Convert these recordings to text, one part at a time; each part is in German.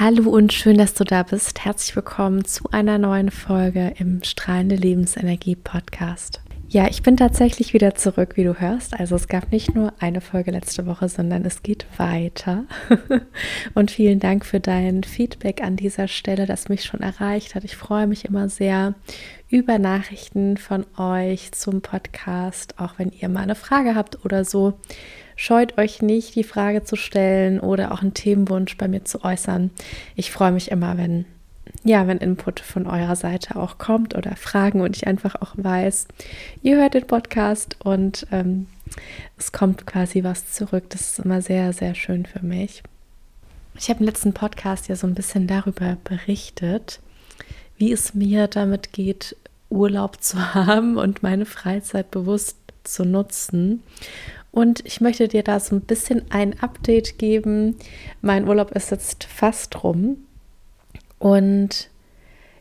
Hallo und schön, dass du da bist. Herzlich willkommen zu einer neuen Folge im Strahlende Lebensenergie Podcast. Ja, ich bin tatsächlich wieder zurück, wie du hörst. Also es gab nicht nur eine Folge letzte Woche, sondern es geht weiter. und vielen Dank für dein Feedback an dieser Stelle, das mich schon erreicht hat. Ich freue mich immer sehr über Nachrichten von euch zum Podcast, auch wenn ihr mal eine Frage habt oder so. Scheut euch nicht, die Frage zu stellen oder auch einen Themenwunsch bei mir zu äußern. Ich freue mich immer, wenn ja, wenn Input von eurer Seite auch kommt oder Fragen und ich einfach auch weiß, ihr hört den Podcast und ähm, es kommt quasi was zurück. Das ist immer sehr, sehr schön für mich. Ich habe im letzten Podcast ja so ein bisschen darüber berichtet, wie es mir damit geht, Urlaub zu haben und meine Freizeit bewusst zu nutzen. Und ich möchte dir da so ein bisschen ein Update geben. Mein Urlaub ist jetzt fast rum. Und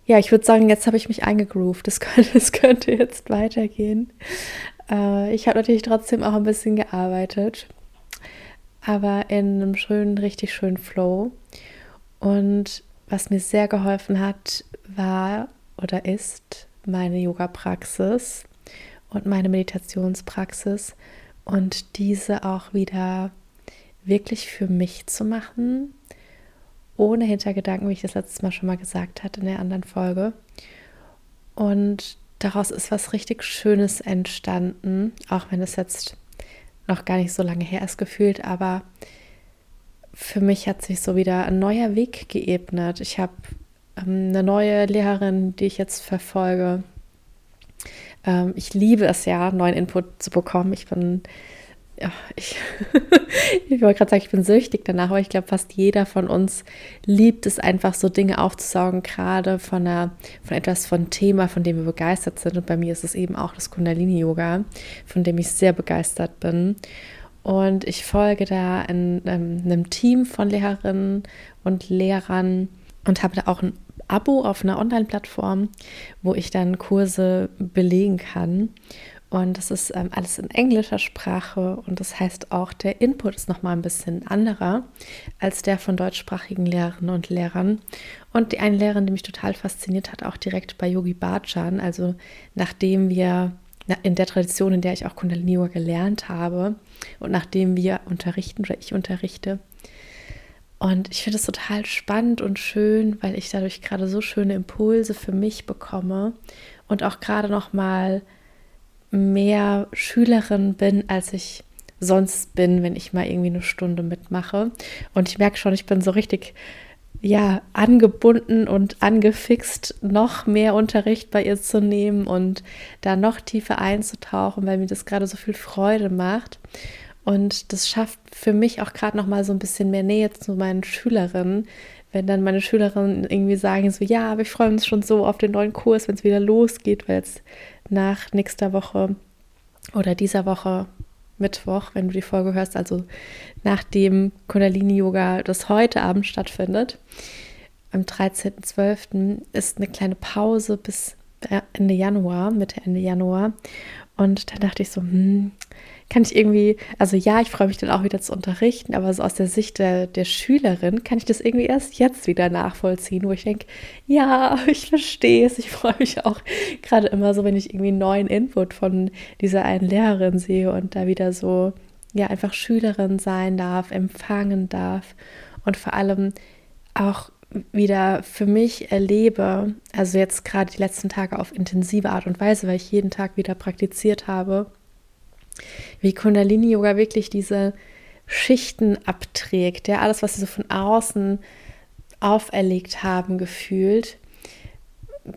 ja, ich würde sagen, jetzt habe ich mich eingegroovt. Es könnte, könnte jetzt weitergehen. Äh, ich habe natürlich trotzdem auch ein bisschen gearbeitet. Aber in einem schönen, richtig schönen Flow. Und was mir sehr geholfen hat, war oder ist meine Yoga-Praxis und meine Meditationspraxis und diese auch wieder wirklich für mich zu machen, ohne Hintergedanken, wie ich das letztes Mal schon mal gesagt hatte in der anderen Folge. Und daraus ist was richtig Schönes entstanden, auch wenn es jetzt noch gar nicht so lange her ist gefühlt, aber für mich hat sich so wieder ein neuer Weg geebnet. Ich habe ähm, eine neue Lehrerin, die ich jetzt verfolge, ähm, ich liebe es ja, neuen Input zu bekommen. Ich bin, ja, ich, ich wollte gerade sagen, ich bin süchtig danach, aber ich glaube, fast jeder von uns liebt es einfach, so Dinge aufzusaugen, gerade von, einer, von etwas, von Thema, von dem wir begeistert sind. Und bei mir ist es eben auch das Kundalini-Yoga, von dem ich sehr begeistert bin. Und ich folge da in, in ähm, einem Team von Lehrerinnen und Lehrern und habe da auch ein Abo auf einer Online-Plattform, wo ich dann Kurse belegen kann. Und das ist ähm, alles in englischer Sprache und das heißt auch, der Input ist nochmal ein bisschen anderer als der von deutschsprachigen Lehrerinnen und Lehrern. Und die eine Lehrerin, die mich total fasziniert hat, auch direkt bei Yogi Bhajan, also nachdem wir in der Tradition, in der ich auch Kundalini Yoga gelernt habe und nachdem wir unterrichten oder ich unterrichte, und ich finde es total spannend und schön, weil ich dadurch gerade so schöne Impulse für mich bekomme und auch gerade noch mal mehr Schülerin bin, als ich sonst bin, wenn ich mal irgendwie eine Stunde mitmache. Und ich merke schon, ich bin so richtig ja, angebunden und angefixt, noch mehr Unterricht bei ihr zu nehmen und da noch tiefer einzutauchen, weil mir das gerade so viel Freude macht. Und das schafft für mich auch gerade noch mal so ein bisschen mehr Nähe zu meinen Schülerinnen, wenn dann meine Schülerinnen irgendwie sagen so, ja, aber ich freue mich schon so auf den neuen Kurs, wenn es wieder losgeht, weil es nach nächster Woche oder dieser Woche Mittwoch, wenn du die Folge hörst, also nach dem Kundalini-Yoga, das heute Abend stattfindet, am 13.12. ist eine kleine Pause bis Ende Januar, Mitte Ende Januar. Und da dachte ich so, hm, kann ich irgendwie, also ja, ich freue mich dann auch wieder zu unterrichten, aber so aus der Sicht der, der Schülerin kann ich das irgendwie erst jetzt wieder nachvollziehen, wo ich denke, ja, ich verstehe es, ich freue mich auch gerade immer so, wenn ich irgendwie neuen Input von dieser einen Lehrerin sehe und da wieder so, ja, einfach Schülerin sein darf, empfangen darf und vor allem auch wieder für mich erlebe, also jetzt gerade die letzten Tage auf intensive Art und Weise, weil ich jeden Tag wieder praktiziert habe, wie Kundalini Yoga wirklich diese Schichten abträgt, ja, alles, was sie so von außen auferlegt haben, gefühlt,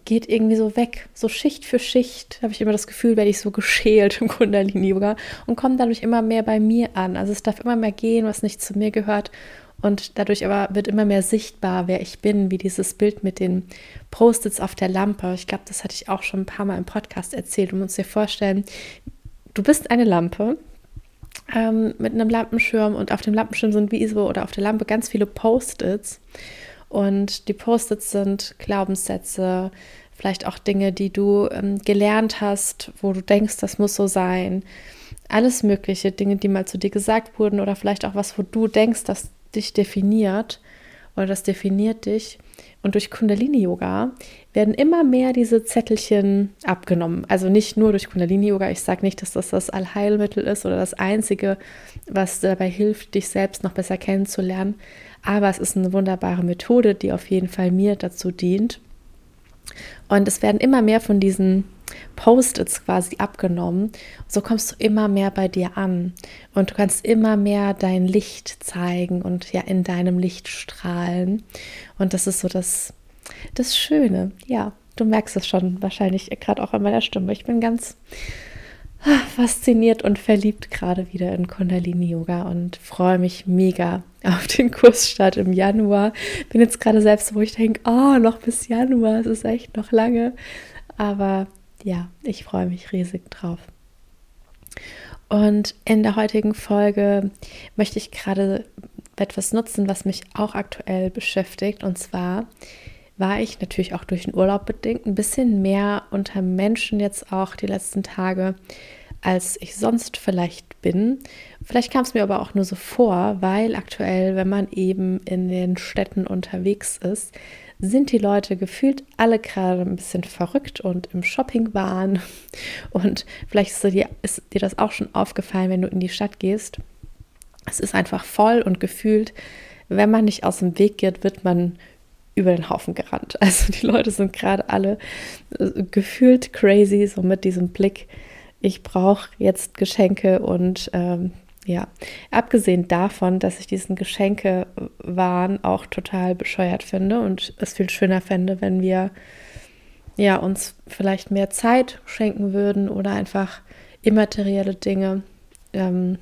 geht irgendwie so weg. So Schicht für Schicht habe ich immer das Gefühl, werde ich so geschält im Kundalini-Yoga und komme dadurch immer mehr bei mir an. Also es darf immer mehr gehen, was nicht zu mir gehört. Und dadurch aber wird immer mehr sichtbar, wer ich bin, wie dieses Bild mit den Post-its auf der Lampe. Ich glaube, das hatte ich auch schon ein paar Mal im Podcast erzählt, um uns dir vorstellen, du bist eine Lampe ähm, mit einem Lampenschirm und auf dem Lampenschirm sind wie so oder auf der Lampe ganz viele Post-its. Und die Post-its sind Glaubenssätze, vielleicht auch Dinge, die du ähm, gelernt hast, wo du denkst, das muss so sein. Alles Mögliche, Dinge, die mal zu dir gesagt wurden oder vielleicht auch was, wo du denkst, das dich definiert. oder das definiert dich. Und durch Kundalini-Yoga werden immer mehr diese Zettelchen abgenommen. Also nicht nur durch Kundalini-Yoga. Ich sage nicht, dass das das Allheilmittel ist oder das Einzige, was dabei hilft, dich selbst noch besser kennenzulernen. Aber es ist eine wunderbare Methode, die auf jeden Fall mir dazu dient. Und es werden immer mehr von diesen Post-its quasi abgenommen. So kommst du immer mehr bei dir an und du kannst immer mehr dein Licht zeigen und ja in deinem Licht strahlen. Und das ist so das, das Schöne. Ja, du merkst es schon wahrscheinlich gerade auch an meiner Stimme. Ich bin ganz fasziniert und verliebt gerade wieder in Kundalini Yoga und freue mich mega auf den Kursstart im Januar. Bin jetzt gerade selbst, wo ich denke, oh, noch bis Januar, es ist echt noch lange. Aber ja, ich freue mich riesig drauf. Und in der heutigen Folge möchte ich gerade etwas nutzen, was mich auch aktuell beschäftigt. Und zwar war ich natürlich auch durch den Urlaub bedingt ein bisschen mehr unter Menschen jetzt auch die letzten Tage, als ich sonst vielleicht bin. Vielleicht kam es mir aber auch nur so vor, weil aktuell, wenn man eben in den Städten unterwegs ist, sind die Leute gefühlt alle gerade ein bisschen verrückt und im Shopping waren. Und vielleicht ist dir, ist dir das auch schon aufgefallen, wenn du in die Stadt gehst. Es ist einfach voll und gefühlt, wenn man nicht aus dem Weg geht, wird man über den Haufen gerannt. Also die Leute sind gerade alle äh, gefühlt crazy, so mit diesem Blick, ich brauche jetzt Geschenke und ähm, ja, abgesehen davon, dass ich diesen Geschenkewahn auch total bescheuert finde und es viel schöner fände, wenn wir ja uns vielleicht mehr Zeit schenken würden oder einfach immaterielle Dinge. Ähm,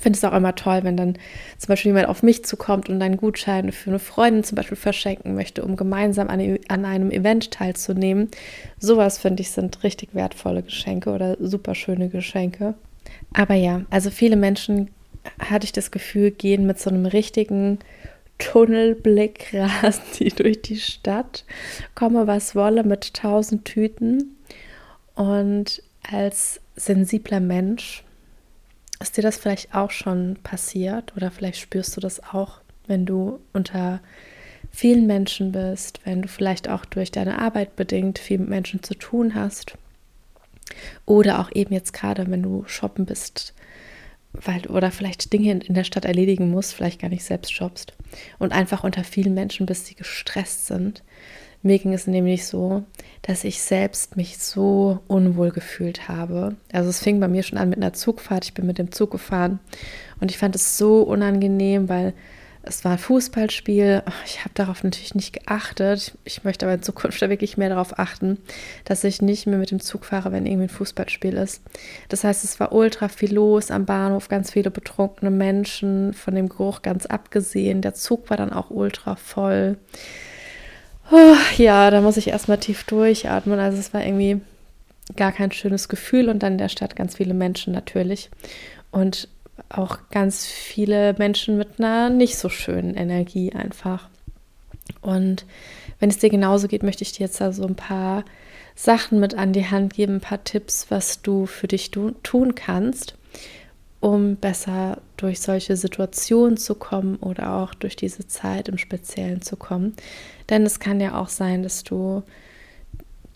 finde es auch immer toll, wenn dann zum Beispiel jemand auf mich zukommt und einen Gutschein für eine Freundin zum Beispiel verschenken möchte, um gemeinsam an, an einem Event teilzunehmen. Sowas finde ich sind richtig wertvolle Geschenke oder super schöne Geschenke. Aber ja, also viele Menschen, hatte ich das Gefühl, gehen mit so einem richtigen Tunnelblick rasen die durch die Stadt, komme was wolle mit tausend Tüten. Und als sensibler Mensch ist dir das vielleicht auch schon passiert? Oder vielleicht spürst du das auch, wenn du unter vielen Menschen bist, wenn du vielleicht auch durch deine Arbeit bedingt viel mit Menschen zu tun hast oder auch eben jetzt gerade, wenn du shoppen bist, weil oder vielleicht Dinge in der Stadt erledigen musst, vielleicht gar nicht selbst shoppst und einfach unter vielen Menschen bist, die gestresst sind. Mir ging es nämlich so, dass ich selbst mich so unwohl gefühlt habe. Also es fing bei mir schon an mit einer Zugfahrt. Ich bin mit dem Zug gefahren und ich fand es so unangenehm, weil es war ein Fußballspiel. Ich habe darauf natürlich nicht geachtet. Ich möchte aber in Zukunft da wirklich mehr darauf achten, dass ich nicht mehr mit dem Zug fahre, wenn irgendwie ein Fußballspiel ist. Das heißt, es war ultra viel los am Bahnhof, ganz viele betrunkene Menschen, von dem Geruch ganz abgesehen. Der Zug war dann auch ultra voll. Oh, ja, da muss ich erstmal tief durchatmen. Also es war irgendwie gar kein schönes Gefühl und dann in der Stadt ganz viele Menschen natürlich. Und auch ganz viele Menschen mit einer nicht so schönen Energie einfach. Und wenn es dir genauso geht, möchte ich dir jetzt da so ein paar Sachen mit an die Hand geben, ein paar Tipps, was du für dich tun kannst, um besser durch solche Situationen zu kommen oder auch durch diese Zeit im Speziellen zu kommen. Denn es kann ja auch sein, dass du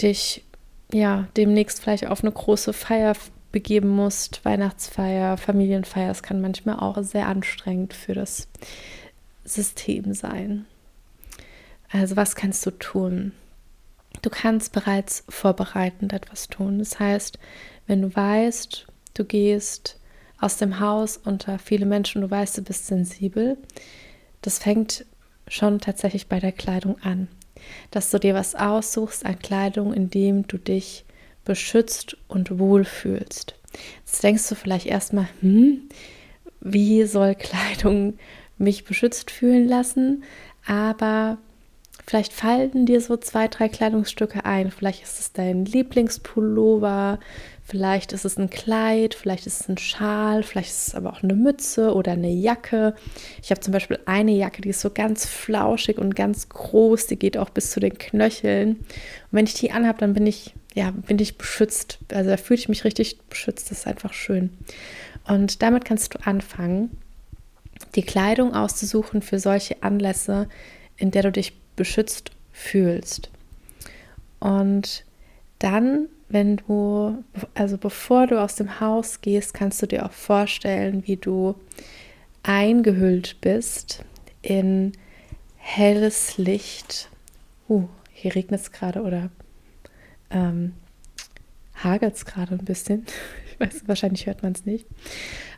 dich ja demnächst vielleicht auf eine große Feier begeben musst, Weihnachtsfeier, Familienfeier, es kann manchmal auch sehr anstrengend für das System sein. Also was kannst du tun? Du kannst bereits vorbereitend etwas tun. Das heißt, wenn du weißt, du gehst aus dem Haus unter viele Menschen, du weißt, du bist sensibel, das fängt schon tatsächlich bei der Kleidung an. Dass du dir was aussuchst an Kleidung, in dem du dich beschützt und wohlfühlst. Jetzt denkst du vielleicht erstmal, hm, wie soll Kleidung mich beschützt fühlen lassen? Aber vielleicht fallen dir so zwei, drei Kleidungsstücke ein. Vielleicht ist es dein Lieblingspullover, vielleicht ist es ein Kleid, vielleicht ist es ein Schal, vielleicht ist es aber auch eine Mütze oder eine Jacke. Ich habe zum Beispiel eine Jacke, die ist so ganz flauschig und ganz groß, die geht auch bis zu den Knöcheln. Und wenn ich die anhabe, dann bin ich ja, bin ich beschützt. Also da fühle ich mich richtig beschützt. Das ist einfach schön. Und damit kannst du anfangen. die Kleidung auszusuchen für solche Anlässe, in der du dich beschützt fühlst. Und dann, wenn du, also bevor du aus dem Haus gehst, kannst du dir auch vorstellen, wie du eingehüllt bist in helles Licht. Uh, hier regnet es gerade oder ähm, hagelt es gerade ein bisschen. Ich weiß, wahrscheinlich hört man es nicht.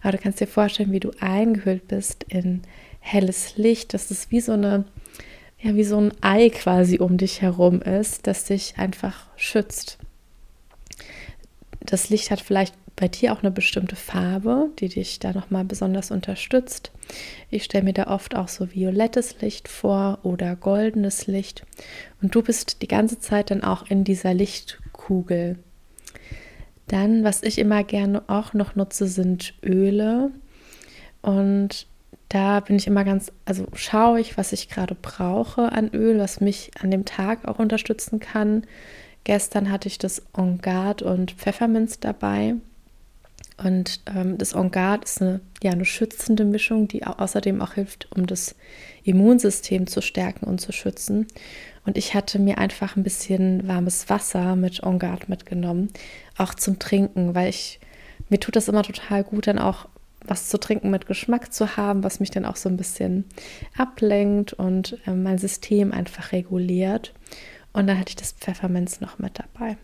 Aber du kannst dir vorstellen, wie du eingehüllt bist in helles Licht. Das ist wie so eine, ja, wie so ein Ei quasi um dich herum ist, das dich einfach schützt. Das Licht hat vielleicht bei dir auch eine bestimmte Farbe, die dich da nochmal besonders unterstützt. Ich stelle mir da oft auch so violettes Licht vor oder goldenes Licht. Und du bist die ganze Zeit dann auch in dieser Lichtkugel. Dann, was ich immer gerne auch noch nutze, sind Öle. Und da bin ich immer ganz, also schaue ich, was ich gerade brauche an Öl, was mich an dem Tag auch unterstützen kann. Gestern hatte ich das On Guard und Pfefferminz dabei. Und ähm, das On Guard ist eine, ja, eine schützende Mischung, die außerdem auch hilft, um das Immunsystem zu stärken und zu schützen. Und ich hatte mir einfach ein bisschen warmes Wasser mit On Guard mitgenommen, auch zum Trinken, weil ich, mir tut das immer total gut, dann auch was zu trinken mit Geschmack zu haben, was mich dann auch so ein bisschen ablenkt und äh, mein System einfach reguliert. Und dann hatte ich das Pfefferminz noch mit dabei.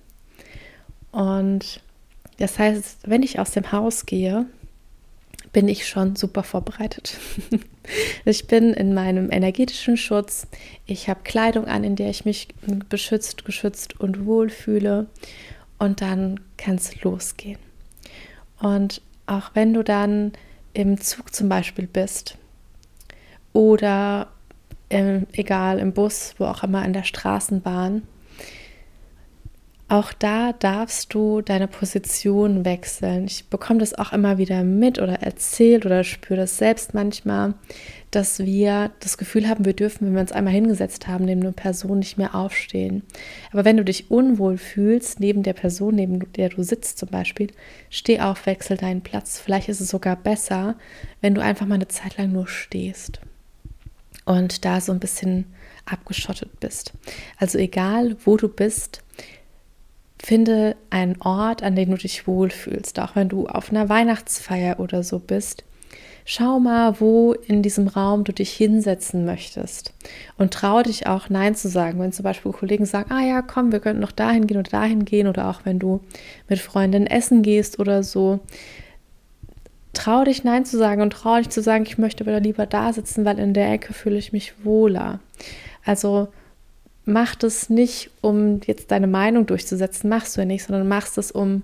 Und das heißt, wenn ich aus dem Haus gehe, bin ich schon super vorbereitet. ich bin in meinem energetischen Schutz. Ich habe Kleidung an, in der ich mich beschützt, geschützt und wohlfühle. Und dann kann es losgehen. Und auch wenn du dann im Zug zum Beispiel bist oder im, egal im Bus, wo auch immer in der Straßenbahn, auch da darfst du deine Position wechseln. Ich bekomme das auch immer wieder mit oder erzählt oder spüre das selbst manchmal, dass wir das Gefühl haben, wir dürfen, wenn wir uns einmal hingesetzt haben, neben einer Person nicht mehr aufstehen. Aber wenn du dich unwohl fühlst, neben der Person, neben der du sitzt zum Beispiel, steh auf, wechsel deinen Platz. Vielleicht ist es sogar besser, wenn du einfach mal eine Zeit lang nur stehst und da so ein bisschen abgeschottet bist. Also egal, wo du bist, Finde einen Ort, an dem du dich wohlfühlst, auch wenn du auf einer Weihnachtsfeier oder so bist. Schau mal, wo in diesem Raum du dich hinsetzen möchtest. Und traue dich auch Nein zu sagen. Wenn zum Beispiel Kollegen sagen, ah ja, komm, wir könnten noch dahin gehen oder dahin gehen. Oder auch wenn du mit Freundinnen essen gehst oder so. Trau dich Nein zu sagen und trau dich zu sagen, ich möchte wieder lieber da sitzen, weil in der Ecke fühle ich mich wohler. Also mach das nicht, um jetzt deine Meinung durchzusetzen, machst du ja nicht, sondern machst es, um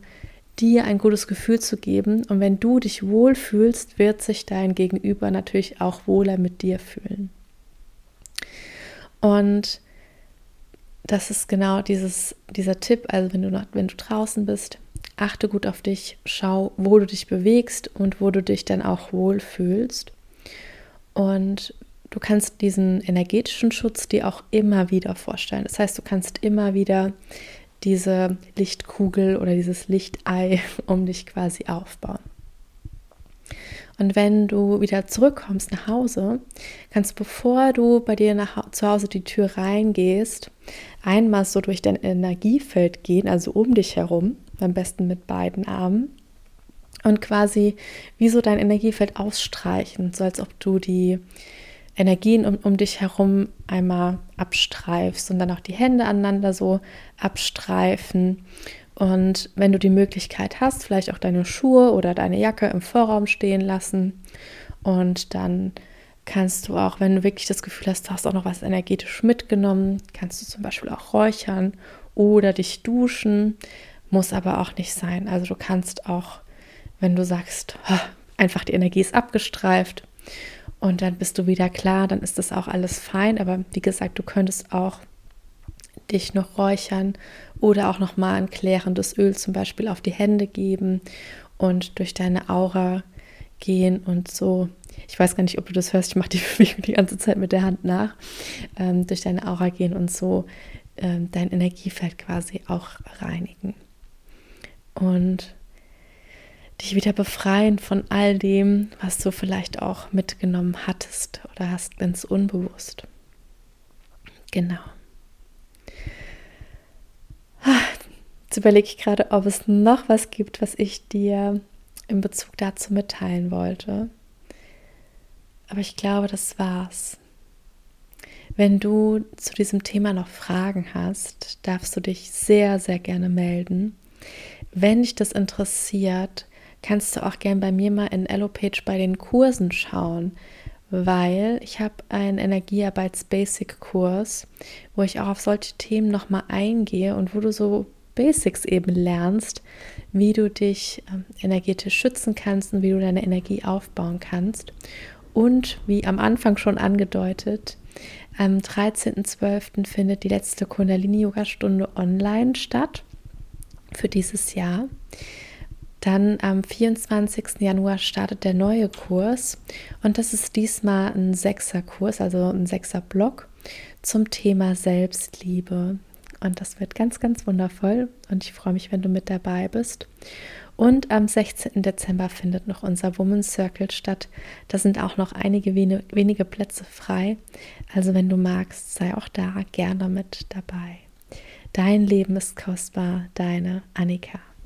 dir ein gutes Gefühl zu geben. Und wenn du dich wohlfühlst, wird sich dein Gegenüber natürlich auch wohler mit dir fühlen. Und das ist genau dieses, dieser Tipp, also wenn du, noch, wenn du draußen bist, achte gut auf dich, schau, wo du dich bewegst und wo du dich dann auch wohlfühlst. Und Du kannst diesen energetischen Schutz dir auch immer wieder vorstellen. Das heißt, du kannst immer wieder diese Lichtkugel oder dieses Lichtei um dich quasi aufbauen. Und wenn du wieder zurückkommst nach Hause, kannst du, bevor du bei dir nach, zu Hause die Tür reingehst, einmal so durch dein Energiefeld gehen, also um dich herum, am besten mit beiden Armen, und quasi wie so dein Energiefeld ausstreichen, so als ob du die Energien um, um dich herum einmal abstreifst und dann auch die Hände aneinander so abstreifen. Und wenn du die Möglichkeit hast, vielleicht auch deine Schuhe oder deine Jacke im Vorraum stehen lassen. Und dann kannst du auch, wenn du wirklich das Gefühl hast, du hast auch noch was energetisch mitgenommen, kannst du zum Beispiel auch räuchern oder dich duschen. Muss aber auch nicht sein. Also du kannst auch, wenn du sagst, einfach die Energie ist abgestreift und dann bist du wieder klar, dann ist das auch alles fein. Aber wie gesagt, du könntest auch dich noch räuchern oder auch noch mal ein klärendes Öl zum Beispiel auf die Hände geben und durch deine Aura gehen und so. Ich weiß gar nicht, ob du das hörst. Ich mache die Bewegung die ganze Zeit mit der Hand nach. Ähm, durch deine Aura gehen und so ähm, dein Energiefeld quasi auch reinigen. Und dich wieder befreien von all dem, was du vielleicht auch mitgenommen hattest oder hast ganz unbewusst. Genau. Jetzt überlege ich gerade, ob es noch was gibt, was ich dir in Bezug dazu mitteilen wollte. Aber ich glaube, das war's. Wenn du zu diesem Thema noch Fragen hast, darfst du dich sehr, sehr gerne melden. Wenn dich das interessiert, kannst du auch gerne bei mir mal in Elopage bei den Kursen schauen, weil ich habe einen Energiearbeits-Basic-Kurs, wo ich auch auf solche Themen nochmal eingehe und wo du so Basics eben lernst, wie du dich ähm, energetisch schützen kannst und wie du deine Energie aufbauen kannst. Und wie am Anfang schon angedeutet, am 13.12. findet die letzte Kundalini-Yoga-Stunde online statt für dieses Jahr. Dann am 24. Januar startet der neue Kurs und das ist diesmal ein Sechser-Kurs, also ein Sechser-Block zum Thema Selbstliebe. Und das wird ganz, ganz wundervoll und ich freue mich, wenn du mit dabei bist. Und am 16. Dezember findet noch unser Women's Circle statt. Da sind auch noch einige wenige Plätze frei. Also wenn du magst, sei auch da gerne mit dabei. Dein Leben ist kostbar, deine Annika.